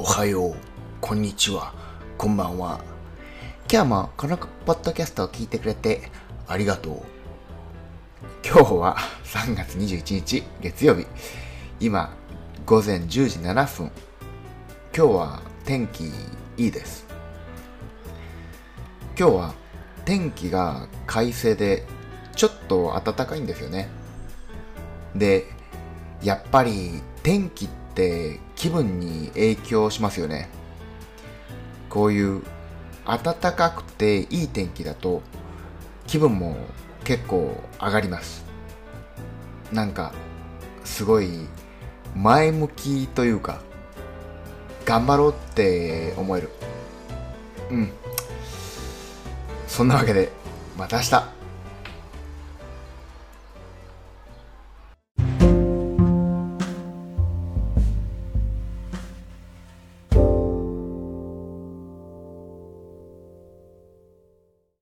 おはよう、こんにちは、こんばんは。今日もこのポッドキャストを聞いてくれてありがとう。今日は3月21日月曜日。今、午前10時7分。今日は天気いいです。今日は天気が快晴でちょっと暖かいんですよね。で、やっぱり天気って気分に影響しますよね。こういう暖かくていい天気だと気分も結構上がります。なんかすごい前向きというか頑張ろうって思える。うん。そんなわけでまた明日